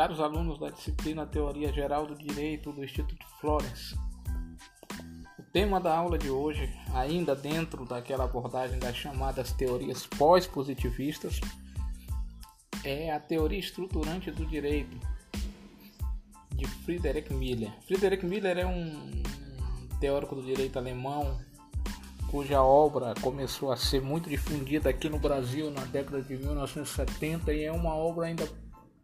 caros alunos da disciplina Teoria Geral do Direito do Instituto Florence. O tema da aula de hoje, ainda dentro daquela abordagem das chamadas teorias pós-positivistas, é a teoria estruturante do direito de Friedrich Miller. Friedrich Miller é um teórico do direito alemão cuja obra começou a ser muito difundida aqui no Brasil na década de 1970 e é uma obra ainda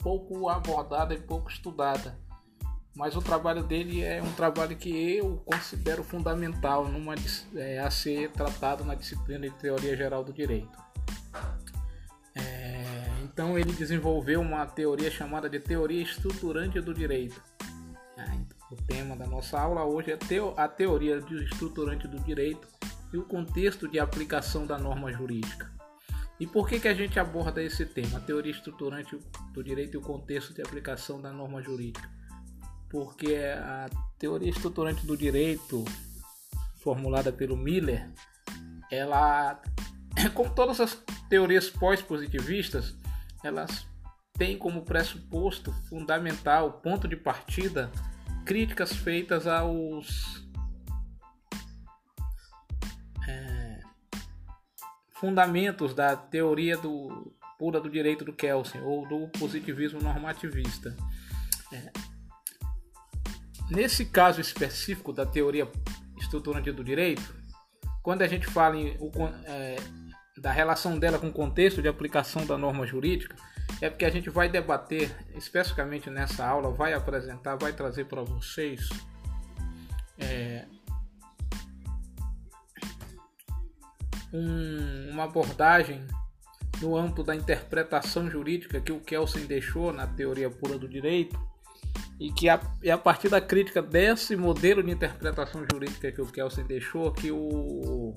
pouco abordada e pouco estudada. Mas o trabalho dele é um trabalho que eu considero fundamental numa, é, a ser tratado na disciplina de Teoria Geral do Direito. É, então ele desenvolveu uma teoria chamada de Teoria Estruturante do Direito. Ah, então, o tema da nossa aula hoje é a teoria estruturante do direito e o contexto de aplicação da norma jurídica. E por que, que a gente aborda esse tema, a teoria estruturante do direito e o contexto de aplicação da norma jurídica? Porque a teoria estruturante do direito, formulada pelo Miller, ela, como todas as teorias pós-positivistas, elas têm como pressuposto fundamental, ponto de partida, críticas feitas aos fundamentos da teoria do, pura do direito do Kelsen ou do positivismo normativista. É. Nesse caso específico da teoria estruturante do direito, quando a gente fala em, é, da relação dela com o contexto de aplicação da norma jurídica, é porque a gente vai debater especificamente nessa aula, vai apresentar, vai trazer para vocês é, um, uma abordagem no âmbito da interpretação jurídica que o Kelsen deixou na teoria pura do direito e que a, é a partir da crítica desse modelo de interpretação jurídica que o Kelsen deixou que o,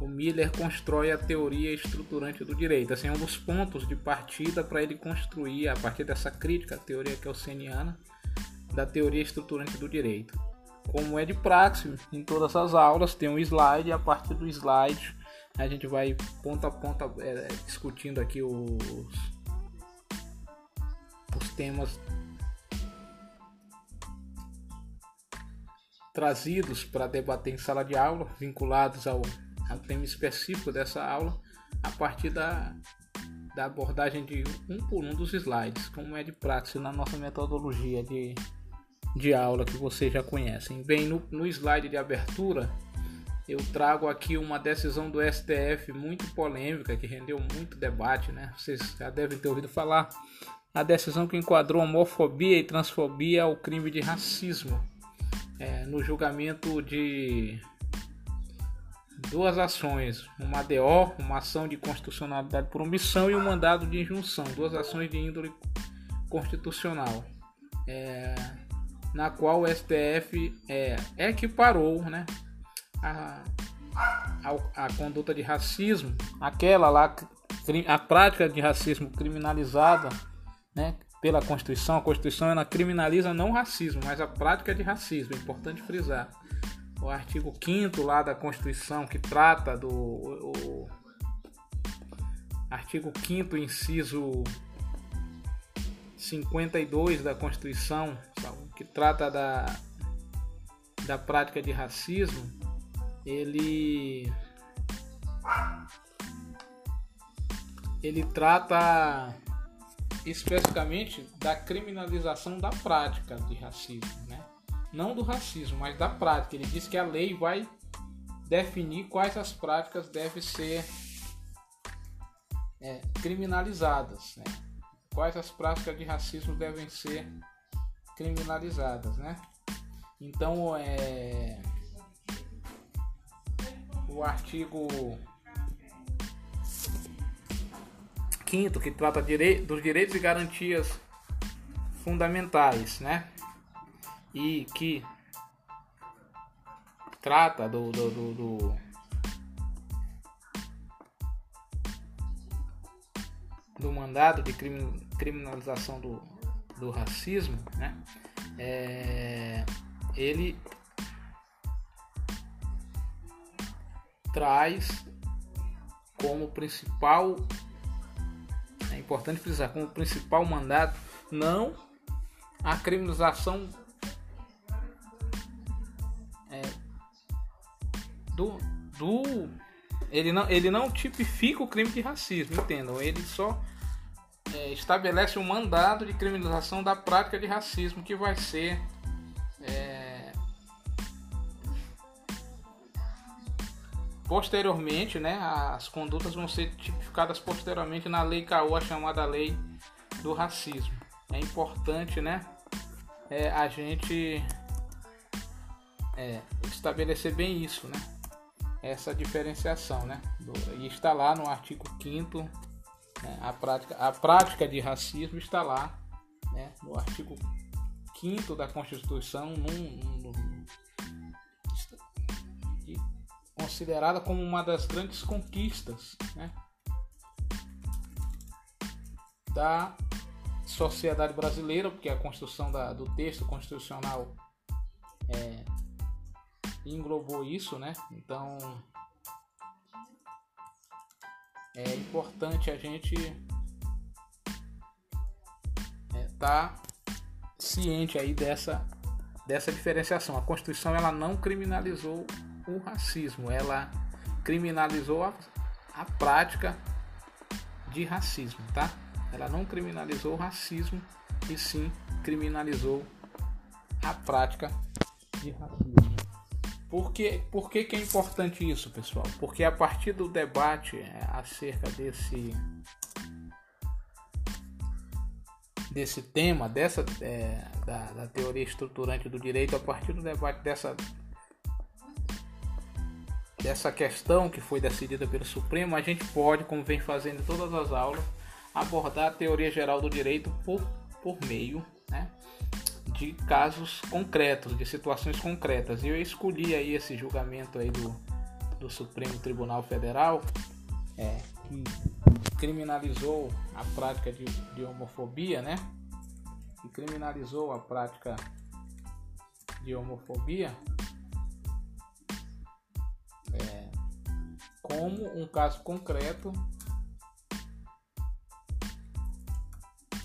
o Miller constrói a teoria estruturante do direito. Assim, é um dos pontos de partida para ele construir, a partir dessa crítica à teoria kelseniana, da teoria estruturante do direito como é de praxe em todas as aulas, tem um slide e a partir do slide a gente vai ponto a ponto é, discutindo aqui os, os temas trazidos para debater em sala de aula, vinculados ao, ao tema específico dessa aula, a partir da, da abordagem de um por um dos slides, como é de praxe na nossa metodologia de de aula que vocês já conhecem. Bem, no, no slide de abertura eu trago aqui uma decisão do STF muito polêmica que rendeu muito debate, né? Vocês já devem ter ouvido falar. A decisão que enquadrou homofobia e transfobia ao crime de racismo é, no julgamento de duas ações, uma DO, uma ação de constitucionalidade por omissão e um mandado de injunção, duas ações de índole constitucional. É, na qual o STF é, equiparou né, a, a, a conduta de racismo, aquela lá, a prática de racismo criminalizada né, pela Constituição. A Constituição ela criminaliza não o racismo, mas a prática de racismo. É importante frisar. O artigo 5 lá da Constituição que trata do. O, o artigo 5 inciso 52 da Constituição, que trata da, da prática de racismo, ele ele trata especificamente da criminalização da prática de racismo, né? Não do racismo, mas da prática. Ele diz que a lei vai definir quais as práticas devem ser é, criminalizadas, né? quais as práticas de racismo devem ser criminalizadas, né? Então, é o artigo 5 que trata dos direitos e garantias fundamentais, né? E que trata do, do, do, do do mandado de criminalização do, do racismo, né? É, ele traz como principal, é importante frisar, como principal mandato não a criminalização é, do, do ele não, ele não tipifica o crime de racismo, entendam? Ele só é, estabelece um mandado de criminalização da prática de racismo que vai ser é, posteriormente, né? As condutas vão ser tipificadas posteriormente na lei CAU, a chamada lei do racismo. É importante, né? É, a gente é, estabelecer bem isso, né? Essa diferenciação, né? E está lá no artigo 5 né? a, prática, a prática de racismo está lá né? no artigo 5 da Constituição, num, num, num, considerada como uma das grandes conquistas né? da sociedade brasileira, porque a construção da, do texto constitucional é, englobou isso, né? Então é importante a gente estar é, tá ciente aí dessa dessa diferenciação. A Constituição ela não criminalizou o racismo, ela criminalizou a, a prática de racismo, tá? Ela não criminalizou o racismo e sim criminalizou a prática de racismo. Por que, por que, que é importante isso, pessoal? Porque a partir do debate é, acerca desse desse tema, dessa é, da, da, teoria estruturante do direito, a partir do debate dessa dessa questão que foi decidida pelo Supremo, a gente pode, como vem fazendo em todas as aulas, abordar a teoria geral do direito por, por meio de casos concretos, de situações concretas. E eu escolhi aí esse julgamento aí do, do Supremo Tribunal Federal, é, que criminalizou a prática de, de homofobia, né? Que criminalizou a prática de homofobia é, como um caso concreto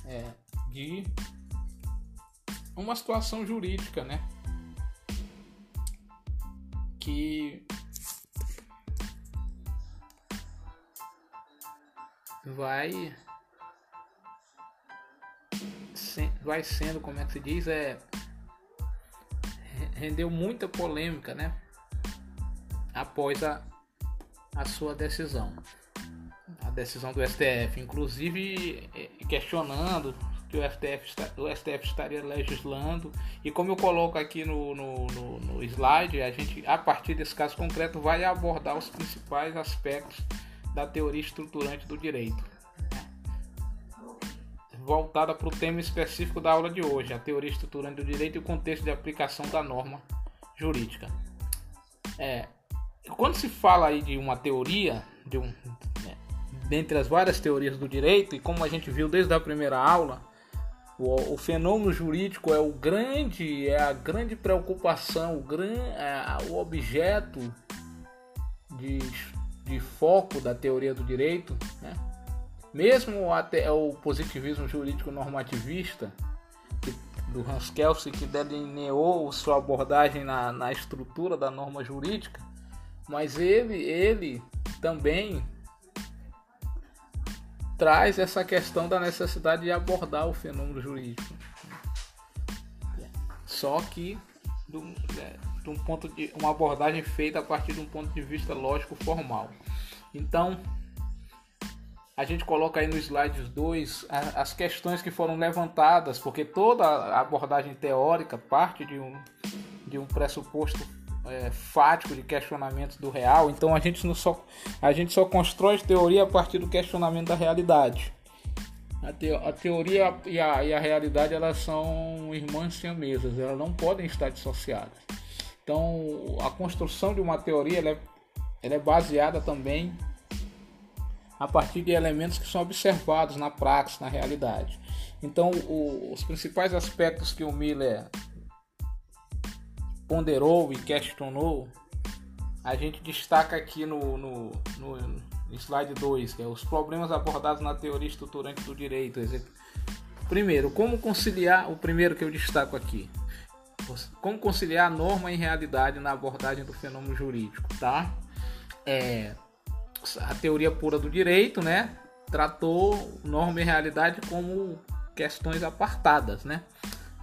é, de uma situação jurídica, né? Que vai vai sendo, como é que se diz, é rendeu muita polêmica, né? Após a, a sua decisão. A decisão do STF, inclusive é, questionando que o STF, o STF estaria legislando. E como eu coloco aqui no, no, no, no slide, a gente, a partir desse caso concreto, vai abordar os principais aspectos da teoria estruturante do direito. Voltada para o tema específico da aula de hoje, a teoria estruturante do direito e o contexto de aplicação da norma jurídica. É, quando se fala aí de uma teoria, de um, é, dentre as várias teorias do direito, e como a gente viu desde a primeira aula, o, o, fenômeno jurídico é o grande, é a grande preocupação, o, gran, é o objeto de, de foco da teoria do direito, né? mesmo até o positivismo jurídico normativista que, do Hans Kelsen que delineou sua abordagem na, na estrutura da norma jurídica, mas ele, ele também traz essa questão da necessidade de abordar o fenômeno jurídico. Só que de um, é, de um ponto de uma abordagem feita a partir de um ponto de vista lógico formal. Então, a gente coloca aí no slide 2 as questões que foram levantadas, porque toda abordagem teórica parte de um, de um pressuposto é, fático de questionamentos do real. Então a gente, não só, a gente só constrói teoria a partir do questionamento da realidade. A, te, a teoria e a, e a realidade elas são irmãs siamesas, elas não podem estar dissociadas. Então a construção de uma teoria ela é, ela é baseada também a partir de elementos que são observados na prática, na realidade. Então, o, os principais aspectos que o Miller ponderou e questionou, a gente destaca aqui no, no, no slide 2, que é os problemas abordados na teoria estruturante do direito, Primeiro, como conciliar, o primeiro que eu destaco aqui, como conciliar norma e realidade na abordagem do fenômeno jurídico, tá? É, a teoria pura do direito, né, tratou norma e realidade como questões apartadas, né?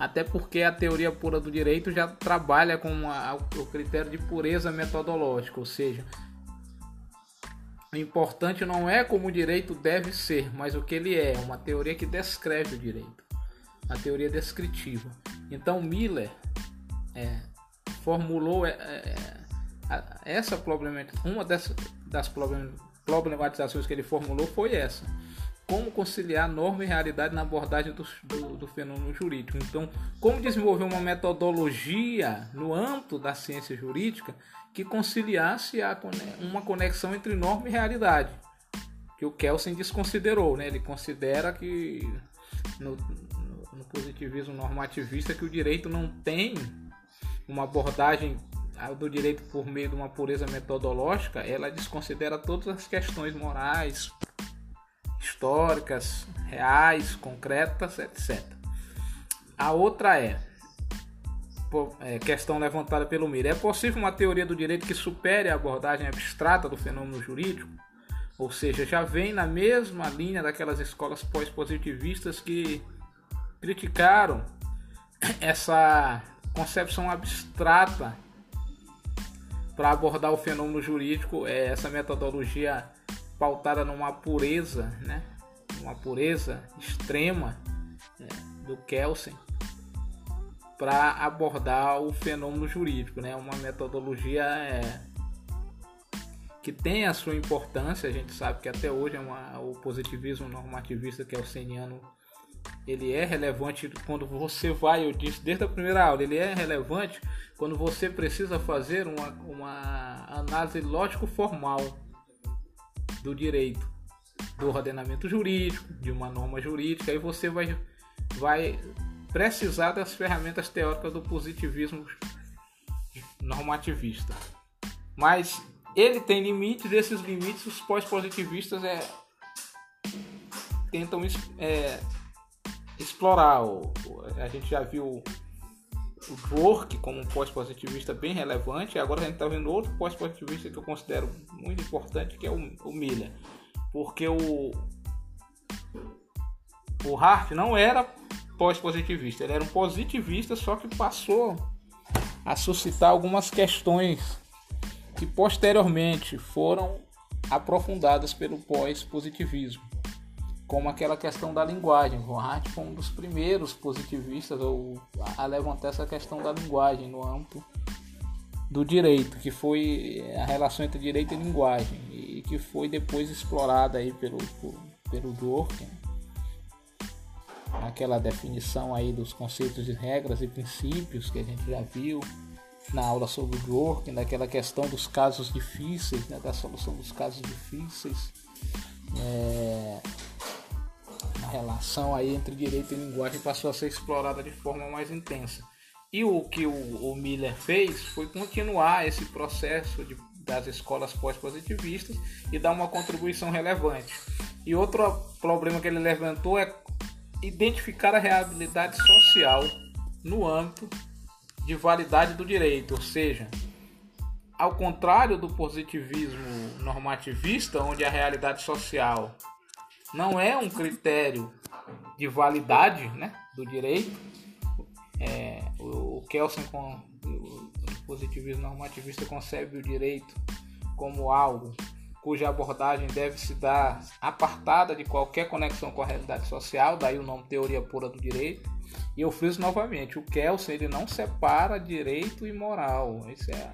Até porque a teoria pura do direito já trabalha com a, o critério de pureza metodológica, ou seja, o importante não é como o direito deve ser, mas o que ele é, uma teoria que descreve o direito, a teoria descritiva. Então Miller é, formulou é, é, essa problematização, uma das problematizações que ele formulou foi essa como conciliar norma e realidade na abordagem do, do, do, fenômeno jurídico. Então, como desenvolver uma metodologia no âmbito da ciência jurídica que conciliasse a, uma conexão entre norma e realidade, que o Kelsen desconsiderou. Né? Ele considera que no, no positivismo normativista que o direito não tem uma abordagem do direito por meio de uma pureza metodológica, ela desconsidera todas as questões morais, históricas, reais, concretas, etc. A outra é, é questão levantada pelo Mira. É possível uma teoria do direito que supere a abordagem abstrata do fenômeno jurídico? Ou seja, já vem na mesma linha daquelas escolas pós-positivistas que criticaram essa concepção abstrata para abordar o fenômeno jurídico, é essa metodologia pautada numa pureza, né? Uma pureza extrema né? do Kelsen para abordar o fenômeno jurídico, né? Uma metodologia é, que tem a sua importância. A gente sabe que até hoje é uma, o positivismo normativista kelseniano ele é relevante quando você vai, eu disse desde a primeira aula, ele é relevante quando você precisa fazer uma, uma análise lógico-formal do direito, do ordenamento jurídico, de uma norma jurídica, aí você vai, vai precisar das ferramentas teóricas do positivismo normativista. Mas ele tem limites, esses limites os pós-positivistas é, tentam é, explorar. A gente já viu o como um pós-positivista bem relevante. Agora a gente está vendo outro pós-positivista que eu considero muito importante, que é o, o Miller. Porque o, o Hart não era pós-positivista, ele era um positivista, só que passou a suscitar algumas questões que posteriormente foram aprofundadas pelo pós-positivismo como aquela questão da linguagem. Von Hart foi um dos primeiros positivistas a levantar essa questão da linguagem no âmbito do direito, que foi a relação entre direito e linguagem, e que foi depois explorada aí pelo, pelo Dworkin, aquela definição aí dos conceitos de regras e princípios que a gente já viu na aula sobre o Dworkin, daquela questão dos casos difíceis, né, da solução dos casos difíceis. É, relação aí entre direito e linguagem passou a ser explorada de forma mais intensa. E o que o, o Miller fez foi continuar esse processo de, das escolas pós-positivistas e dar uma contribuição relevante. E outro problema que ele levantou é identificar a reabilidade social no âmbito de validade do direito, ou seja, ao contrário do positivismo normativista, onde a realidade social não é um critério de validade né, do direito. É, o, Kelsen, com o positivismo normativista, concebe o direito como algo cuja abordagem deve se dar apartada de qualquer conexão com a realidade social, daí o nome teoria pura do direito. E eu fiz novamente, o Kelsen ele não separa direito e moral. Isso é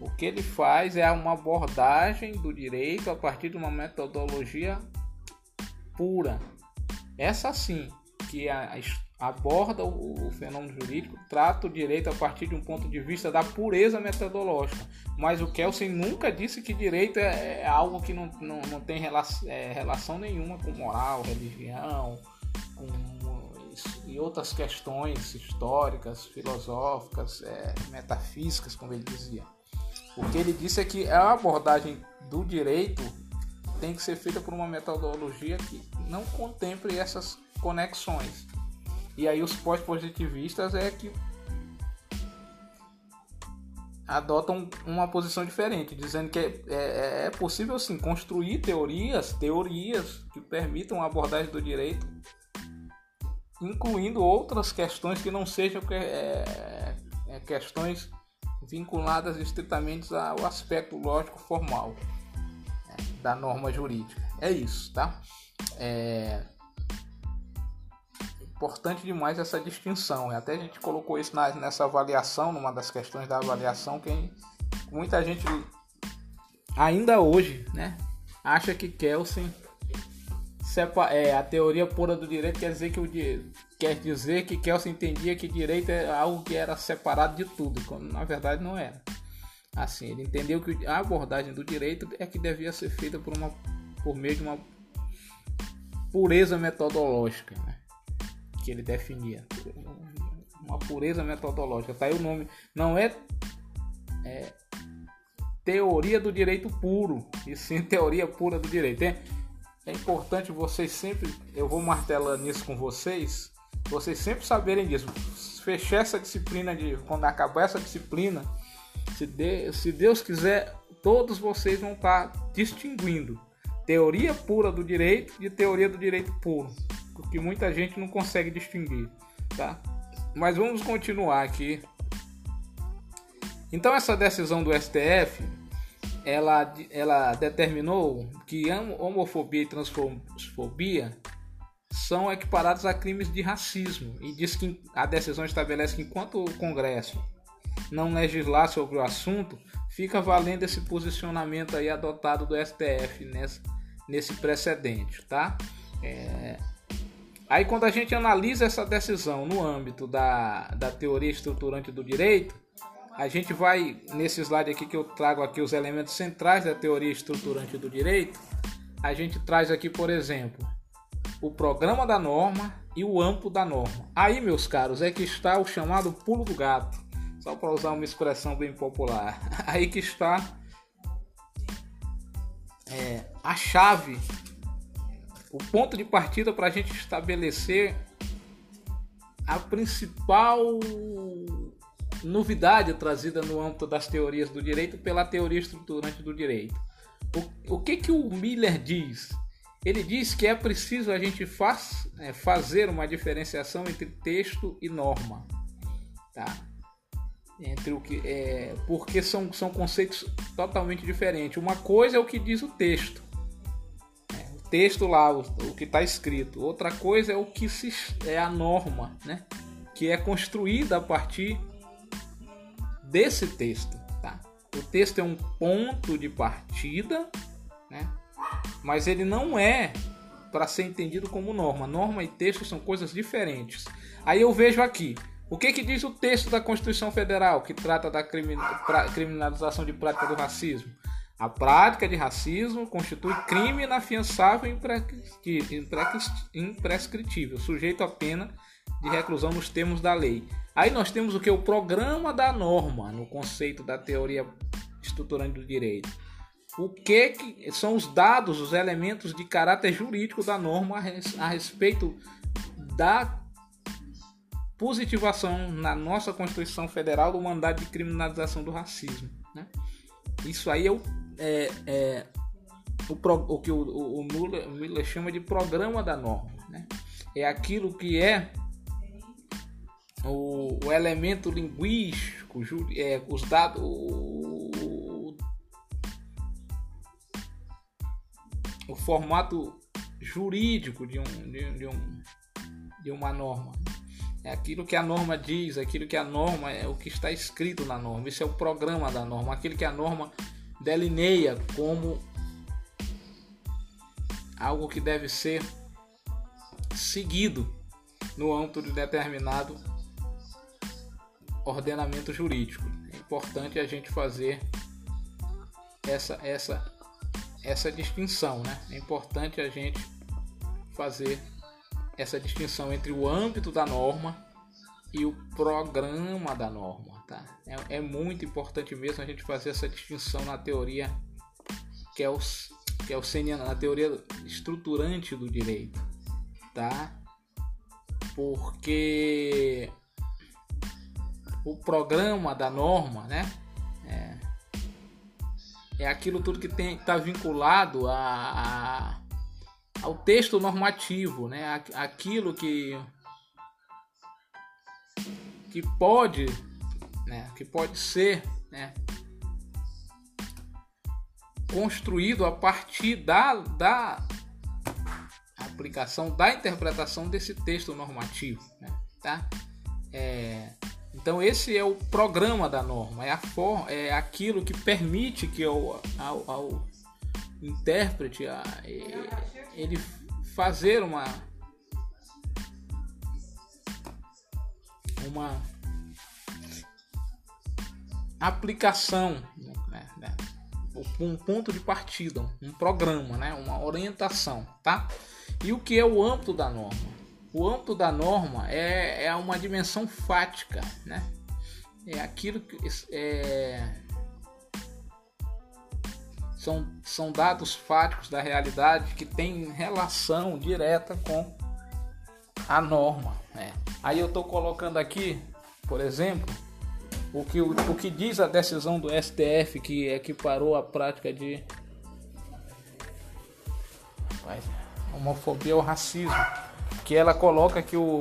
o que ele faz é uma abordagem do direito a partir de uma metodologia pura. Essa sim, que a, aborda o, o, fenômeno jurídico, trata o direito a partir de um ponto de vista da pureza metodológica. Mas o Kelsen nunca disse que direito é, é algo que não, não, não tem relação, é, relação nenhuma com moral, religião, com, e outras questões históricas, filosóficas, é, metafísicas, como ele dizia. O que ele disse é que a abordagem do direito tem que ser feita por uma metodologia que não contemple essas conexões. E aí os pós-positivistas é que adotam uma posição diferente, dizendo que é, é, é possível sim construir teorias, teorias que permitam a abordagem do direito, incluindo outras questões que não sejam é, é, questões vinculadas estritamente ao aspecto lógico formal da norma jurídica. É isso, tá? É importante demais essa distinção. Até a gente colocou isso na, nessa avaliação, numa das questões da avaliação, que muita gente ainda hoje, né, acha que Kelsen é, a teoria pura do direito quer dizer que o quer dizer que Kelsen entendia que direito é algo que era separado de tudo, quando na verdade não era. Assim, ele entendeu que a abordagem do direito é que devia ser feita por uma por meio de uma pureza metodológica, né? que ele definia, uma pureza metodológica. Tá aí o nome, não é, é teoria do direito puro, e sim teoria pura do direito. É, é importante vocês sempre, eu vou martelando nisso com vocês, vocês sempre saberem disso. Fechar essa disciplina de quando acabar essa disciplina, se, de, se Deus quiser, todos vocês vão estar distinguindo teoria pura do direito de teoria do direito puro, porque muita gente não consegue distinguir, tá? Mas vamos continuar aqui. Então essa decisão do STF, ela, ela determinou que homofobia e transfobia são equiparados a crimes de racismo e diz que a decisão estabelece que enquanto o Congresso não legislar sobre o assunto, fica valendo esse posicionamento aí adotado do STF nessa, nesse precedente, tá? É... Aí quando a gente analisa essa decisão no âmbito da, da teoria estruturante do direito, a gente vai nesse slide aqui que eu trago aqui os elementos centrais da teoria estruturante do direito, a gente traz aqui, por exemplo, o programa da norma e o amplo da norma. Aí, meus caros, é que está o chamado pulo do gato, só para usar uma expressão bem popular. Aí que está é, a chave, o ponto de partida para a gente estabelecer a principal novidade trazida no âmbito das teorias do direito pela teoria estruturante do direito. O, o que, que o Miller diz? Ele diz que é preciso a gente faz, é, fazer uma diferenciação entre texto e norma. Tá? Entre o que é, porque são, são conceitos totalmente diferentes. Uma coisa é o que diz o texto, é, o texto lá, o, o que está escrito. Outra coisa é o que se, é a norma, né? Que é construída a partir desse texto. Tá? O texto é um ponto de partida, né? Mas ele não é para ser entendido como norma. Norma e texto são coisas diferentes. Aí eu vejo aqui o que, que diz o texto da Constituição Federal que trata da criminalização de prática do racismo? A prática de racismo constitui crime inafiançável e imprescritível, sujeito a pena de reclusão nos termos da lei. Aí nós temos o que? O programa da norma, no conceito da teoria estruturante do direito. O que, que são os dados, os elementos de caráter jurídico da norma a respeito da positivação na nossa Constituição Federal do mandado de criminalização do racismo. Né? Isso aí é o, é, é o, o, que o, o, o Miller chama de programa da norma. Né? É aquilo que é o, o elemento linguístico, é, os dados. O, o formato jurídico de, um, de, de, um, de uma norma. É aquilo que a norma diz, aquilo que a norma é o que está escrito na norma. Isso é o programa da norma, aquilo que a norma delineia como algo que deve ser seguido no âmbito de determinado ordenamento jurídico. É importante a gente fazer essa essa essa distinção, né? É importante a gente fazer essa distinção entre o âmbito da norma e o programa da norma, tá? É, é muito importante mesmo a gente fazer essa distinção na teoria que é o que é o na teoria estruturante do direito, tá? porque o programa da norma, né? É, é aquilo tudo que está vinculado a, a, ao texto normativo, né? Aquilo que que pode, né? Que pode ser, né? Construído a partir da, da aplicação da interpretação desse texto normativo, né? tá? É, então esse é o programa da norma, é, a for, é aquilo que permite que ao, ao, ao intérprete a, ele fazer uma uma aplicação, né, né, um ponto de partida, um programa, né, uma orientação, tá? E o que é o âmbito da norma? O âmbito da norma é, é uma dimensão fática, né? É aquilo que é, são, são dados fáticos da realidade que tem relação direta com a norma. Né? Aí eu estou colocando aqui, por exemplo, o que, o, o que diz a decisão do STF que equiparou a prática de homofobia ao racismo que ela coloca que o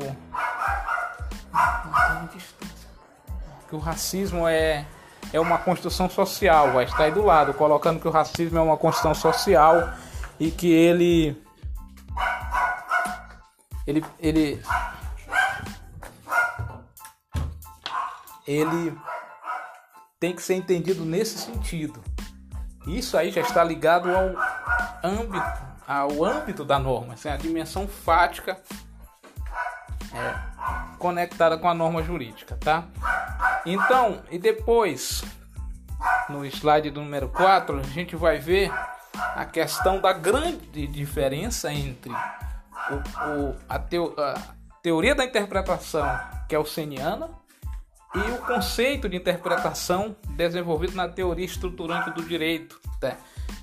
que o racismo é é uma construção social, vai estar aí do lado, colocando que o racismo é uma construção social e que ele ele ele ele tem que ser entendido nesse sentido. Isso aí já está ligado ao âmbito ao âmbito da norma, assim, a dimensão fática é, conectada com a norma jurídica, tá? Então, e depois, no slide número 4, a gente vai ver a questão da grande diferença entre o, o, a, teo, a, teoria da interpretação kelseniana é e o conceito de interpretação desenvolvido na teoria estruturante do direito. Tá?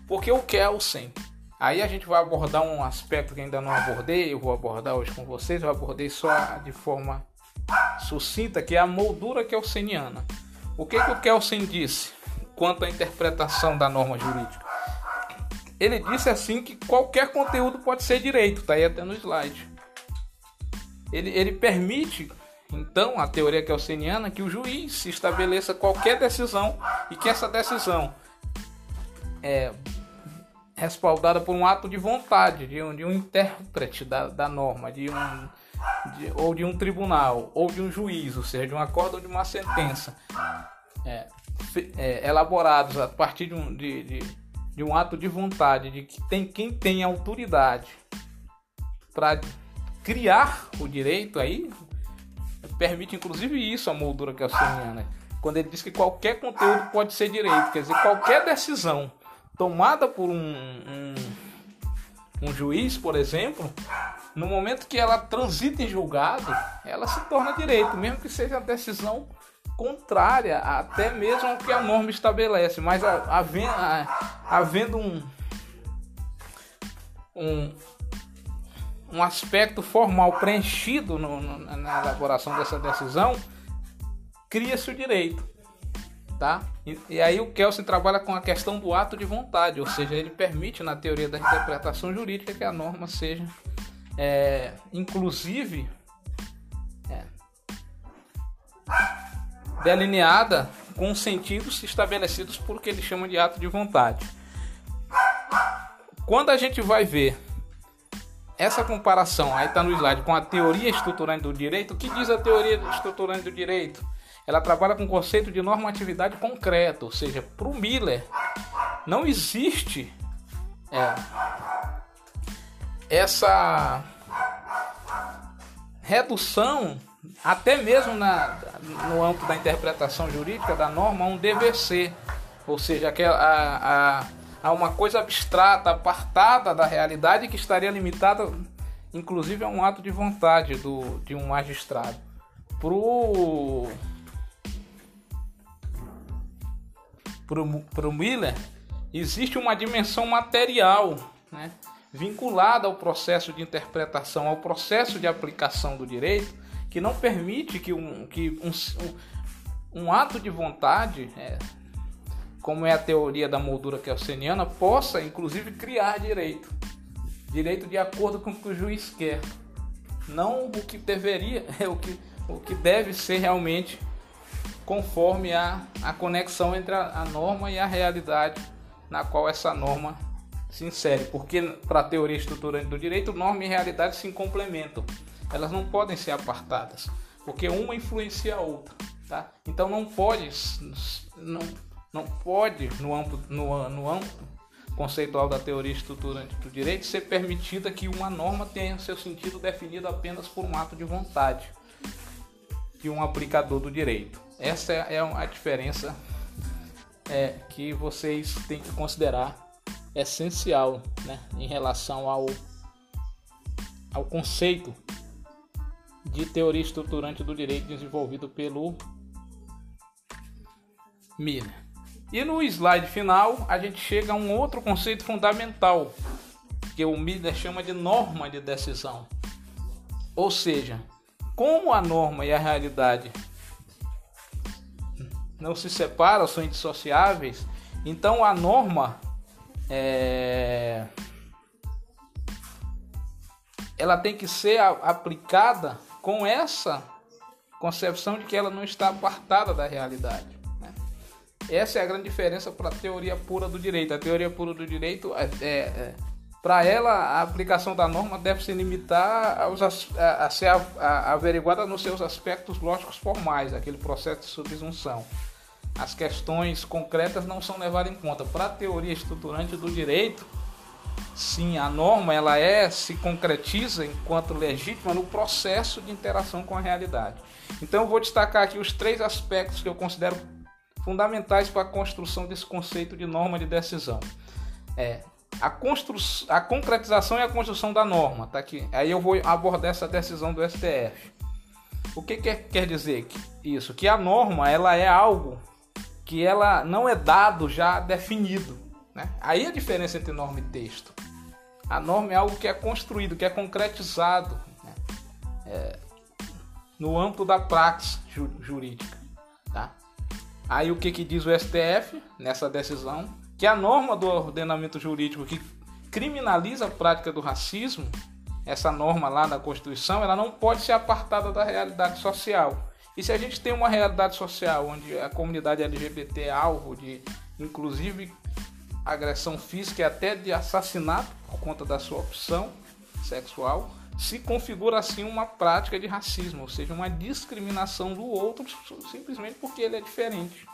Porque o Kelsen Aí a gente vai abordar um aspecto que ainda não abordei, eu vou abordar hoje com vocês, eu abordei só de forma sucinta, que é a moldura kelseniana. O que, que o Kelsen disse quanto à interpretação da norma jurídica? Ele disse assim que qualquer conteúdo pode ser direito, tá aí até no slide. Ele, ele permite, então, a teoria kelseniana, que o juiz estabeleça qualquer decisão e que essa decisão é, respaldada por um ato de vontade de um, de um intérprete da, da norma, de um, de, ou de um tribunal, ou de um juiz, ou seja, de um acordo ou de uma sentença, é, é, elaborados a partir de um, de, de, de, um ato de vontade, de que tem quem tem autoridade para criar o direito, aí permite inclusive isso a moldura que é o quando ele diz que qualquer conteúdo pode ser direito, quer dizer, qualquer decisão tomada por um, um, um juiz, por exemplo, no momento que ela transita em julgado, ela se torna direito, mesmo que seja a decisão contrária até mesmo ao que a norma estabelece, mas havendo, havendo um, um, um aspecto formal preenchido no, no, na elaboração dessa decisão, cria-se o direito tá? E, e, aí o Kelsen trabalha com a questão do ato de vontade, ou seja, ele permite na teoria da interpretação jurídica que a norma seja, é, inclusive, é, delineada com sentidos estabelecidos por que ele chama de ato de vontade. Quando a gente vai ver essa comparação, aí está no slide, com a teoria estruturante do direito, o que diz a teoria estruturante do direito? ela trabalha com o conceito de normatividade concreta, ou seja, para o Miller não existe é, essa redução, até mesmo na, no âmbito da interpretação jurídica da norma, a um dever ser, ou seja, a, a, a uma coisa abstrata, apartada da realidade que estaria limitada, inclusive, a um ato de vontade do, de um magistrado. Pro para o Miller, existe uma dimensão material, né? Vinculada ao processo de interpretação, ao processo de aplicação do direito, que não permite que um, que um, um, ato de vontade, é, como é a teoria da moldura kelseniana, possa inclusive criar direito. Direito de acordo com o que o juiz quer. Não o que deveria, é o que, o que deve ser realmente conforme a, a conexão entre a, a norma e a realidade na qual essa norma se insere, porque para a teoria estruturante do direito, norma e realidade se complementam. Elas não podem ser apartadas, porque uma influencia a outra, tá? Então não pode não, não pode no amplo no, no conceitual da teoria estruturante do direito ser permitida que uma norma tenha seu sentido definido apenas por um ato de vontade de um aplicador do direito. Essa é a diferença é, que vocês têm que considerar essencial né, em relação ao, ao conceito de teoria estruturante do direito desenvolvido pelo Miller. E no slide final a gente chega a um outro conceito fundamental que o Miller chama de norma de decisão. Ou seja, como a norma e a realidade não se separam, são indissociáveis, então a norma é, ela tem que ser aplicada com essa concepção de que ela não está apartada da realidade. Né? Essa é a grande diferença para a teoria pura do direito. A teoria pura do direito, é, é, é para ela, a aplicação da norma deve se limitar aos, a, a, ser a, a, averiguada nos seus aspectos lógicos formais, aquele processo de subsunção as questões concretas não são levadas em conta. Para a teoria estruturante do direito, sim, a norma ela é se concretiza enquanto legítima no processo de interação com a realidade. Então eu vou destacar aqui os três aspectos que eu considero fundamentais para a construção desse conceito de norma de decisão. É a, constru... a concretização e a construção da norma, tá aqui. Aí eu vou abordar essa decisão do STF. O que quer, dizer isso? Que a norma ela é algo que ela não é dado já definido. Né? Aí a diferença entre norma e texto. A norma é algo que é construído, que é concretizado né? é, no âmbito da ju jurídica. Tá? Aí o que, que diz o STF nessa decisão? Que a norma do ordenamento jurídico que criminaliza a prática do racismo, essa norma lá da Constituição, ela não pode ser apartada da realidade social e se a gente tem uma realidade social onde a comunidade LGBT é alvo de, inclusive, agressão física e até de assassinato por conta da sua opção sexual, se configura assim uma prática de racismo, ou seja, uma discriminação do outro simplesmente porque ele é diferente,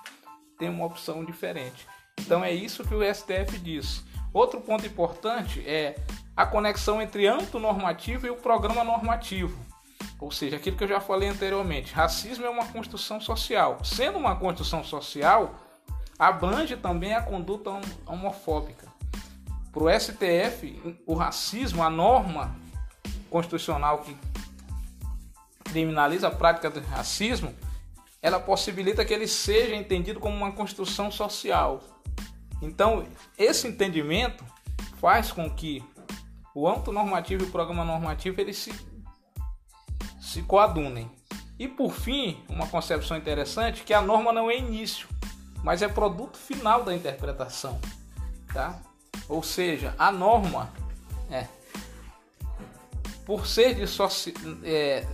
tem uma opção diferente. Então é isso que o STF diz. Outro ponto importante é a conexão entre âmbito normativo e o programa normativo. Ou seja, aquilo que eu já falei anteriormente, racismo é uma construção social. Sendo uma construção social, abrange também a conduta homofóbica. Para o STF, o racismo, a norma constitucional que criminaliza a prática do racismo, ela possibilita que ele seja entendido como uma construção social. Então, esse entendimento faz com que o âmbito normativo e o programa normativo eles se se coadunem. E por fim, uma concepção interessante que a norma não é início, mas é produto final da interpretação, tá? Ou seja, a norma é por ser dissoci... É,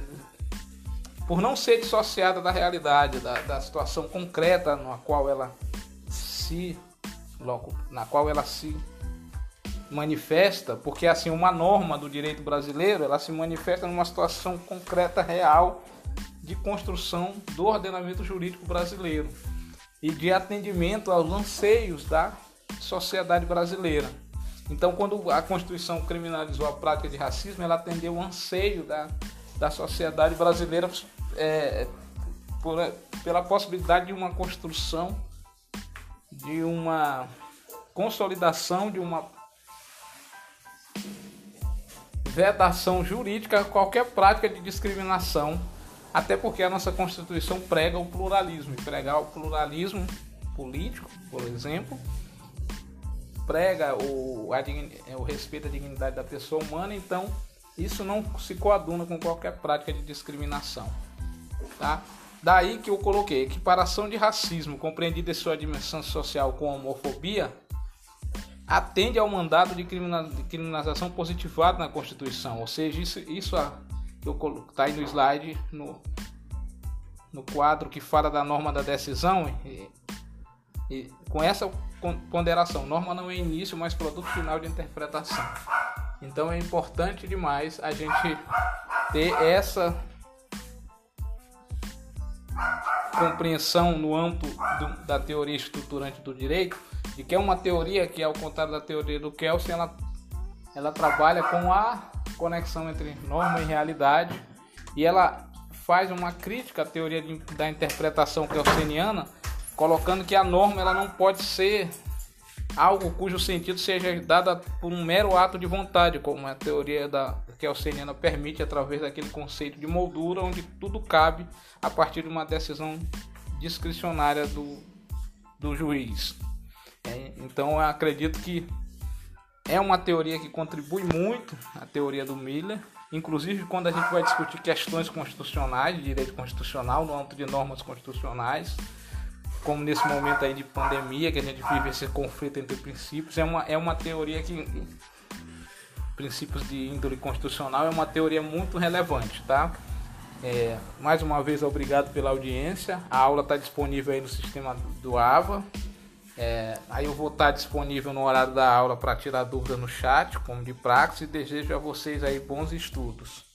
por não ser dissociada da realidade, da, da situação concreta na qual ela se na qual ela se manifesta, porque assim uma norma do direito brasileiro, ela se manifesta numa situação concreta real de construção do ordenamento jurídico brasileiro e de atendimento aos anseios da sociedade brasileira. Então, quando a Constituição criminalizou a prática de racismo, ela atendeu o anseio da, da sociedade brasileira é, por, pela possibilidade de uma construção, de uma consolidação de uma vedação jurídica a qualquer prática de discriminação, até porque a nossa Constituição prega o pluralismo, e pregar o pluralismo político, por exemplo, prega o, a, é, o respeito à dignidade da pessoa humana, então isso não se coaduna com qualquer prática de discriminação. Tá? Daí que eu coloquei equiparação de racismo, compreendida em sua dimensão social com homofobia, atende ao mandado de criminalização positivado na Constituição. Ou seja, isso, isso está aí no slide, no, no quadro que fala da norma da decisão, e, e, com essa ponderação, norma não é início, mas produto final de interpretação. Então é importante demais a gente ter essa compreensão no âmbito do, da teoria estruturante do direito, de que é uma teoria que, ao contrário da teoria do Kelsen, ela, ela trabalha com a conexão entre norma e realidade e ela faz uma crítica à teoria de, da interpretação kelseniana, colocando que a norma ela não pode ser algo cujo sentido seja dado por um mero ato de vontade, como a teoria da kelseniana permite através daquele conceito de moldura onde tudo cabe a partir de uma decisão discricionária do, do juiz. Então eu acredito que é uma teoria que contribui muito a teoria do Miller, inclusive quando a gente vai discutir questões constitucionais, de direito constitucional, no âmbito de normas constitucionais, como nesse momento aí de pandemia, que a gente vive esse conflito entre princípios, é uma, é uma teoria que princípios de índole constitucional é uma teoria muito relevante, tá? É, mais uma vez, obrigado pela audiência. A aula está disponível aí no sistema do AVA. É, aí eu vou estar disponível no horário da aula para tirar dúvida no chat, como de praxe, e desejo a vocês aí bons estudos.